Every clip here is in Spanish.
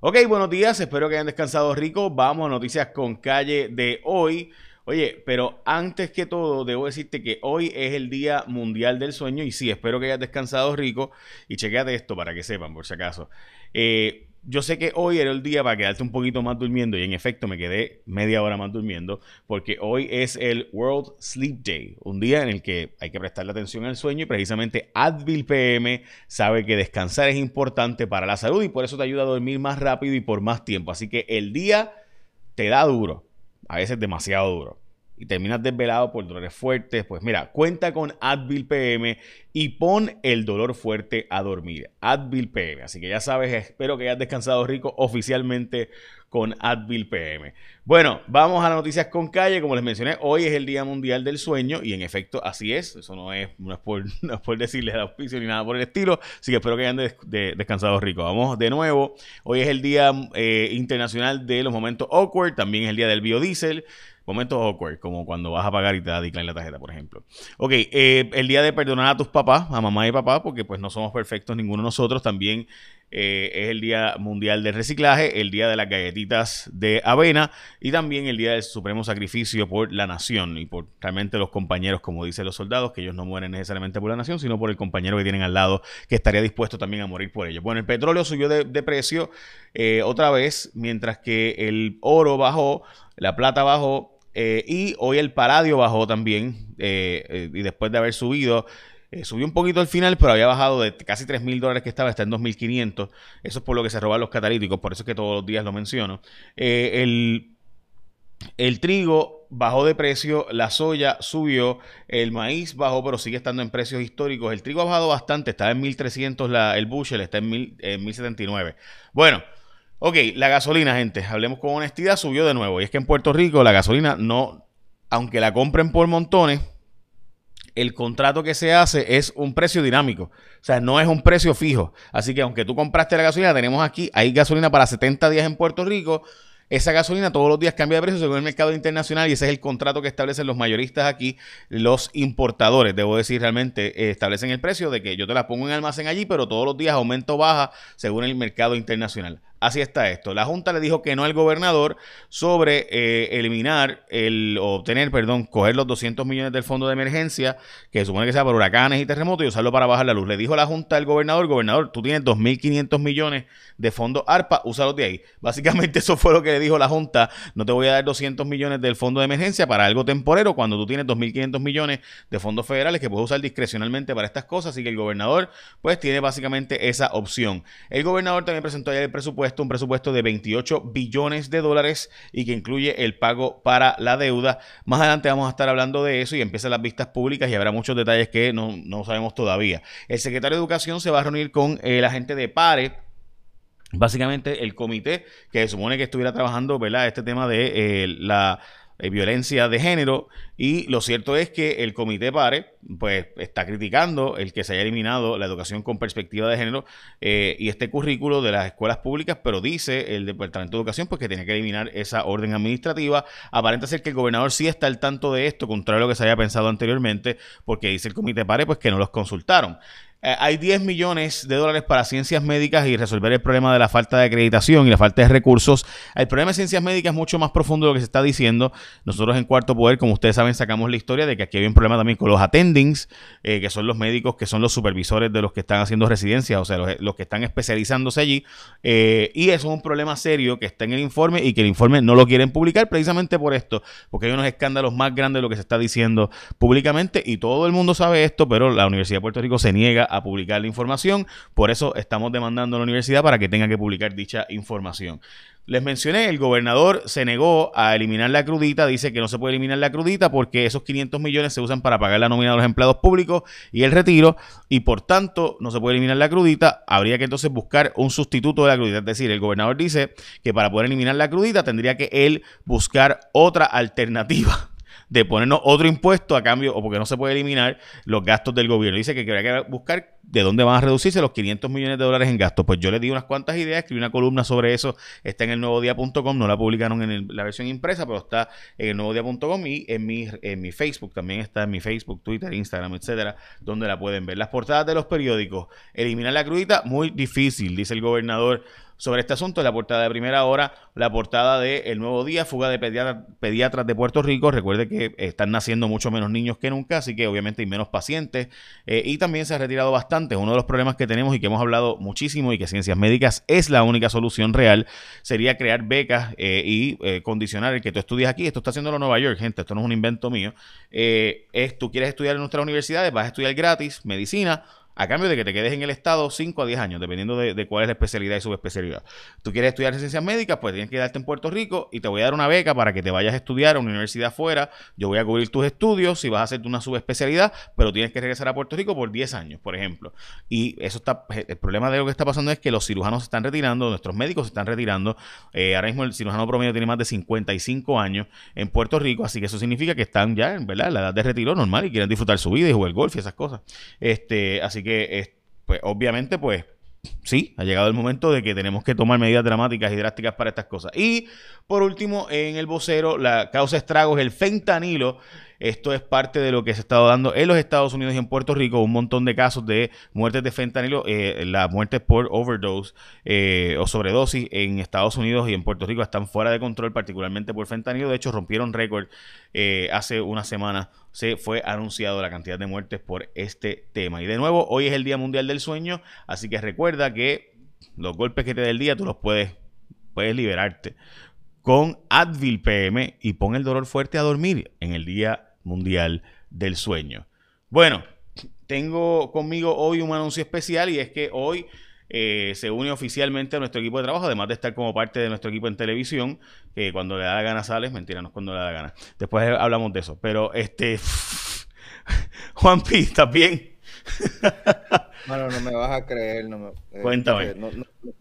Ok, buenos días, espero que hayan descansado rico. Vamos a noticias con calle de hoy. Oye, pero antes que todo, debo decirte que hoy es el Día Mundial del Sueño y sí, espero que hayas descansado rico y chequeate esto para que sepan, por si acaso. Eh, yo sé que hoy era el día para quedarte un poquito más durmiendo y en efecto me quedé media hora más durmiendo porque hoy es el World Sleep Day, un día en el que hay que prestarle atención al sueño y precisamente Advil PM sabe que descansar es importante para la salud y por eso te ayuda a dormir más rápido y por más tiempo. Así que el día te da duro, a veces demasiado duro y terminas desvelado por dolores fuertes, pues mira, cuenta con Advil PM y pon el dolor fuerte a dormir. Advil PM. Así que ya sabes, espero que hayas descansado rico oficialmente con Advil PM. Bueno, vamos a las noticias con calle. Como les mencioné, hoy es el Día Mundial del Sueño y en efecto así es. Eso no es, no es, por, no es por decirles auspicio ni nada por el estilo. Así que espero que hayan descansado rico. Vamos de nuevo. Hoy es el Día eh, Internacional de los Momentos Awkward. También es el Día del Biodiesel. Momentos awkward, como cuando vas a pagar y te da decline la tarjeta, por ejemplo. Ok, eh, el día de perdonar a tus papás, a mamá y papá, porque pues no somos perfectos ninguno de nosotros. También eh, es el Día Mundial del Reciclaje, el Día de las Galletitas de Avena y también el Día del Supremo Sacrificio por la Nación y por realmente los compañeros, como dicen los soldados, que ellos no mueren necesariamente por la Nación, sino por el compañero que tienen al lado que estaría dispuesto también a morir por ellos. Bueno, el petróleo subió de, precio eh, otra vez, mientras que el oro bajó, la plata bajó eh, y hoy el Paradio bajó también. Eh, y después de haber subido, subió un poquito al final, pero había bajado de casi 3 mil dólares que estaba, está en 2.500. Eso es por lo que se roban los catalíticos, por eso es que todos los días lo menciono. el, el trigo bajó de precio, la soya subió, el maíz bajó, pero sigue estando en precios históricos. El trigo ha bajado bastante, está en 1.300 la, el bushel, está en, mil, en 1.079. Bueno. Ok, la gasolina, gente, hablemos con honestidad, subió de nuevo. Y es que en Puerto Rico la gasolina no, aunque la compren por montones, el contrato que se hace es un precio dinámico. O sea, no es un precio fijo. Así que aunque tú compraste la gasolina, tenemos aquí, hay gasolina para 70 días en Puerto Rico. Esa gasolina todos los días cambia de precio según el mercado internacional y ese es el contrato que establecen los mayoristas aquí, los importadores, debo decir realmente, eh, establecen el precio de que yo te la pongo en almacén allí, pero todos los días aumento o baja según el mercado internacional. Así está esto. La Junta le dijo que no al gobernador sobre eh, eliminar el, obtener, perdón, coger los 200 millones del fondo de emergencia, que supone que sea por huracanes y terremotos, y usarlo para bajar la luz. Le dijo la Junta al gobernador, gobernador, tú tienes 2.500 millones de fondo ARPA, úsalos de ahí. Básicamente eso fue lo que le dijo la Junta. No te voy a dar 200 millones del fondo de emergencia para algo temporero cuando tú tienes 2.500 millones de fondos federales que puedes usar discrecionalmente para estas cosas. Así que el gobernador, pues, tiene básicamente esa opción. El gobernador también presentó ayer el presupuesto un presupuesto de 28 billones de dólares y que incluye el pago para la deuda. Más adelante vamos a estar hablando de eso y empiezan las vistas públicas y habrá muchos detalles que no, sabemos todavía. El secretario de Educación se va a reunir con el agente de PARE. Básicamente el comité que se supone que estuviera trabajando, ¿verdad? Este tema de eh, la eh, violencia de género y lo cierto es que el comité PARE pues está criticando el que se haya eliminado la educación con perspectiva de género eh, y este currículo de las escuelas públicas, pero dice el Departamento de Educación pues que tiene que eliminar esa orden administrativa. Aparenta ser que el gobernador sí está al tanto de esto, contrario a lo que se había pensado anteriormente, porque dice el comité PARE pues que no los consultaron. Eh, hay 10 millones de dólares para ciencias médicas y resolver el problema de la falta de acreditación y la falta de recursos. El problema de ciencias médicas es mucho más profundo de lo que se está diciendo. Nosotros en Cuarto Poder, como ustedes saben, sacamos la historia de que aquí hay un problema también con los attendings, eh, que son los médicos que son los supervisores de los que están haciendo residencia, o sea, los, que están especializándose allí. Eh, y eso es un problema serio que está en el informe y que el informe no lo quieren publicar precisamente por esto, porque hay unos escándalos más grandes de lo que se está diciendo públicamente y todo el mundo sabe esto, pero la Universidad de Puerto Rico se niega a publicar la información. Por eso estamos demandando a la universidad para que tenga que publicar dicha información. Les mencioné, el gobernador se negó a eliminar la crudita, dice que no se puede eliminar la crudita porque esos 500 millones se usan para pagar la nómina de los empleados públicos y el retiro y por tanto no se puede eliminar la crudita, habría que entonces buscar un sustituto de la crudita. Es decir, el gobernador dice que para poder eliminar la crudita tendría que él buscar otra alternativa de ponernos otro impuesto a cambio, o porque no se puede eliminar los gastos del gobierno. Dice que habría que buscar de dónde van a reducirse los 500 millones de dólares en gastos. Pues yo le di unas cuantas ideas, escribí una columna sobre eso, está en el no la publicaron en la versión impresa, pero está en el y en mi, en mi Facebook, también está en mi Facebook, Twitter, Instagram, etcétera, donde la pueden ver. Las portadas de los periódicos, eliminar la crudita, muy difícil, dice el gobernador sobre este asunto. La portada de primera hora, la portada de El Nuevo Día, fuga de pediatras de Puerto Rico. Recuerde que están naciendo mucho menos niños que nunca, así que obviamente hay menos pacientes. Eh, y también se ha retirado bastante. Uno de los problemas que tenemos y que hemos hablado muchísimo y que Ciencias Médicas es la única solución real sería crear becas eh, y eh, condicionar el que tú estudies aquí. Esto está haciendo Nueva York, gente. Esto no es un invento mío. es tú quieres estudiar en nuestras universidades, vas a estudiar gratis medicina a cambio de que te quedes en el estado 5 a 10 años, dependiendo de, cuál es la especialidad y subespecialidad. Tú quieres estudiar ciencias médicas, pues tienes que quedarte en Puerto Rico y te voy a dar una beca para que te vayas a estudiar a una universidad afuera. Yo voy a cubrir tus estudios si vas a hacer una subespecialidad, pero tienes que regresar a Puerto Rico por 10 años, por ejemplo. Y eso está, el problema de lo que está pasando es que los cirujanos se están retirando, nuestros médicos se están retirando. Eh, ahora mismo el cirujano promedio tiene más de 55 años en Puerto Rico, así que eso significa que están ya, ¿verdad? La edad de retiro normal y quieren disfrutar su vida y jugar golf y esas cosas. Este, así que pues obviamente, pues sí, ha llegado el momento de que tenemos que tomar medidas dramáticas y drásticas para estas cosas. Y por último, en el vocero, la causa estragos, el fentanilo esto es parte de lo que se ha estado dando en los Estados Unidos y en Puerto Rico, un montón de casos de muertes de fentanilo, eh, las muertes por overdose eh, o sobredosis en Estados Unidos y en Puerto Rico están fuera de control, particularmente por fentanilo. De hecho, rompieron récord eh, hace una semana. Se fue anunciado la cantidad de muertes por este tema. Y de nuevo, hoy es el Día Mundial del Sueño, así que recuerda que los golpes que te dé el día tú los puedes, puedes liberarte con Advil PM y pon el dolor fuerte a dormir en el día Mundial del Sueño. Bueno, tengo conmigo hoy un anuncio especial y es que hoy eh, se une oficialmente a nuestro equipo de trabajo, además de estar como parte de nuestro equipo en televisión, que cuando le da la gana sales, mentira, no es cuando le da la gana. Después hablamos de eso, pero este... Juan P, ¿estás bien? Bueno, no me vas a creer. No me, eh, Cuéntame.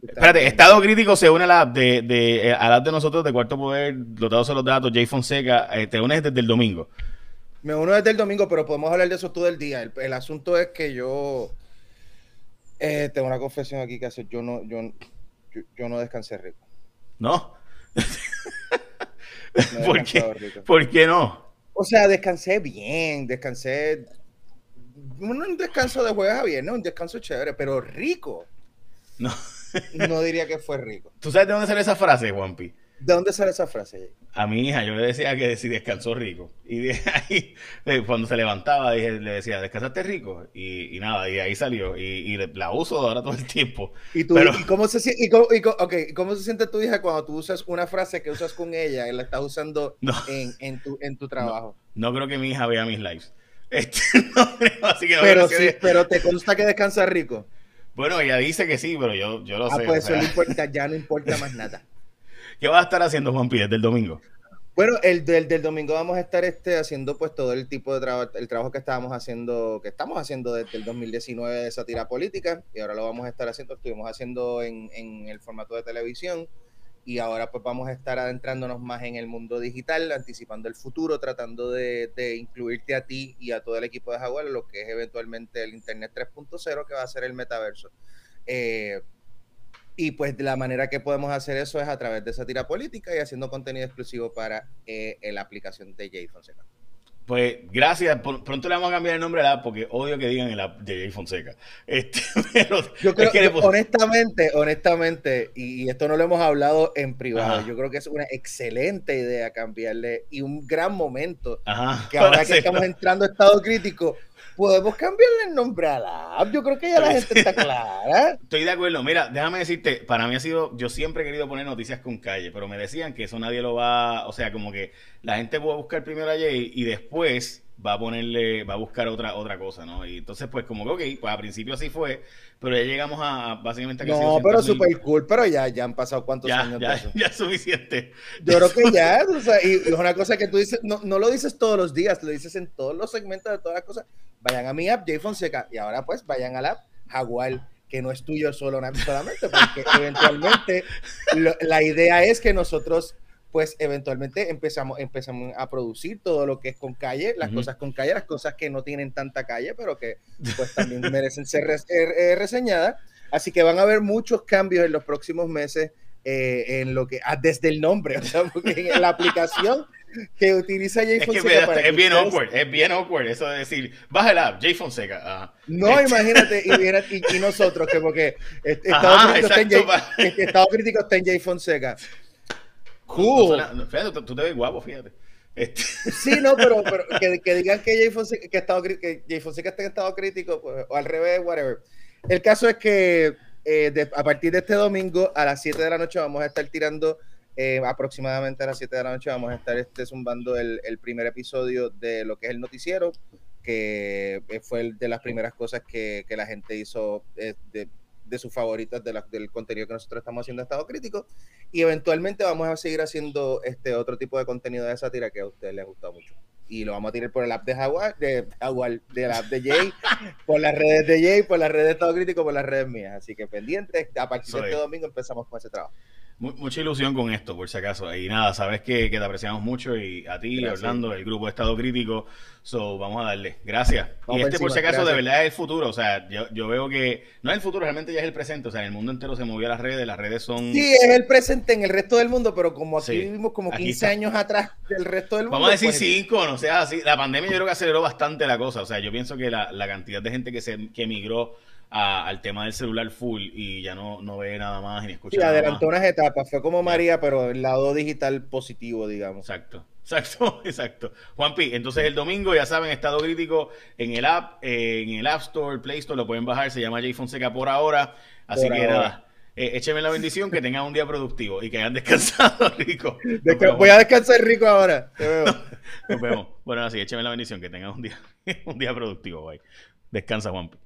Espérate, Estado Crítico se une a la de, de, eh, a la de nosotros de Cuarto Poder, dotados a los datos, Jay Fonseca, te unes desde el domingo. Me uno desde el domingo, pero podemos hablar de eso todo el día. El, asunto es que yo eh, tengo una confesión aquí que hacer. Yo no, yo, yo, no descansé rico. ¿No? ¿Por, qué? ¿Por qué no? O sea, descansé bien, descansé. Un descanso de jueves a viernes, un descanso chévere, pero rico. No. no diría que fue rico. ¿Tú sabes de dónde sale esa frase, Juanpi? ¿De dónde sale esa frase? A mi hija yo le decía que si descansó rico. Y de ahí, cuando se levantaba, le decía, ¿descansaste rico? Y, nada, y ahí salió. Y, la uso ahora todo el tiempo. ¿Y, tú, ¿y cómo, se, y cómo, cómo se siente tu hija cuando tú usas una frase que usas con ella y la estás usando en, en, tu, en tu trabajo? No, creo que mi hija vea mis lives. Este, no, así que pero, sí, pero te consta que descansa rico. Bueno, ella dice que sí, pero yo, yo lo ah, sé. Pues eso no importa, ya no importa más nada. ¿Qué vas a estar haciendo, Juan Pérez, del domingo? Bueno, el del, domingo vamos a estar este, haciendo pues todo el tipo de trabajo, el trabajo que estábamos haciendo, que estamos haciendo desde el 2019 de sátira política y ahora lo vamos a estar haciendo, estuvimos haciendo en, en el formato de televisión y ahora pues vamos a estar adentrándonos más en el mundo digital, anticipando el futuro, tratando de, de incluirte a ti y a todo el equipo de Jaguar lo que es eventualmente el Internet 3.0 que va a ser el metaverso. Eh, y pues la manera que podemos hacer eso es a través de esa tira política y haciendo contenido exclusivo para eh, la aplicación de Jay Fonseca. Pues gracias. Pronto le vamos a cambiar el nombre a la app porque odio que digan el app de Jay Fonseca. Este, yo creo que, honestamente, honestamente, y, esto no lo hemos hablado en privado, yo creo que es una excelente idea cambiarle y un gran momento que ahora que estamos entrando a estado crítico, podemos cambiarle el nombre a la app. Yo creo que ya la gente está clara. Estoy de acuerdo. Mira, déjame decirte, para mí ha sido, yo siempre he querido poner noticias con calle, pero me decían que eso nadie lo va, o sea, como que la gente puede buscar primero a Jay y después va a ponerle, va a buscar otra otra cosa, ¿no? Y entonces, pues, como que, ok, pues al principio así fue, pero ya llegamos a, básicamente... A que no, pero súper cool, pero ya, ya han pasado cuántos años. Ya, ya es suficiente. Yo creo que ya, o sea, y es una cosa que tú dices, no, no lo dices todos los días, lo dices en todos los segmentos de todas las cosas, vayan a mi app, Jay Fonseca, y ahora pues vayan a la app Jaguar, que no es tuyo solo solamente, porque eventualmente la idea es que nosotros pues eventualmente empezamos, empezamos a producir todo lo que es con calle, las cosas con calle, las cosas que no tienen tanta calle, pero que pues también merecen ser eh, reseñadas. Así que van a haber muchos cambios en los próximos meses eh, en lo que, ah, desde el nombre, o sea, en la aplicación que utiliza Jay Fonseca. Es, es bien awkward, es bien awkward eso de decir, baja la app, Jay Fonseca. No, imagínate, y, nosotros, que porque Estado, crítico está en Jay Fonseca. Cool. fíjate, tú te ves guapo, fíjate. Este. Sí, no, pero, pero que, digan que Jay Fonseca, que, estado, que Jay Fonseca está en estado crítico, pues, o al revés, whatever. El caso es que eh, a partir de este domingo a las 7 de la noche vamos a estar tirando, eh, aproximadamente a las 7 de la noche vamos a estar este, zumbando el, el, primer episodio de lo que es el noticiero, que eh, fue de las primeras cosas que, que la gente hizo de, de sus favoritas de del contenido que nosotros estamos haciendo en estado crítico y eventualmente vamos a seguir haciendo este otro tipo de contenido de sátira que a ustedes les gusta mucho. Y lo vamos a tirar por el app de Jaguar, de Jaguar, del app de Jay, por las redes de Jay, por las redes de Estado Crítico, por las redes mías. Así que pendientes, a partir de este domingo empezamos con ese trabajo mucha ilusión con esto, por si acaso. Y nada, sabes que, te apreciamos mucho y a ti, Orlando, el grupo de Estado Crítico. So, vamos a darle. Gracias. y este, por si acaso, de verdad es el futuro. O sea, yo, veo que no es el futuro, realmente ya es el presente. O sea, en el mundo entero se movió a las redes, las redes son. Sí, es el presente en el resto del mundo, pero como aquí vivimos como 15 años atrás del resto del mundo. Vamos a decir 5, pues, no sea así. La pandemia yo creo que aceleró bastante la cosa. O sea, yo pienso que la, la cantidad de gente que, se, que emigró al tema del celular full y ya no, no ve nada más ni escucha sí, adelantó unas etapas, fue como María, pero el lado digital positivo, digamos. Exacto, exacto, exacto. Juanpi, entonces el domingo, ya saben, estado crítico en el app, eh, en el App Store, Play Store, lo pueden bajar, se llama Jay Fonseca por ahora. Así que nada. Eh, écheme la bendición, que tengan un día productivo y que hayan descansado rico. voy a descansar rico ahora. Te veo. Nos vemos. Bueno, así, écheme la bendición, que tengan un día, un día productivo. Bye. Descansa, Juanpi.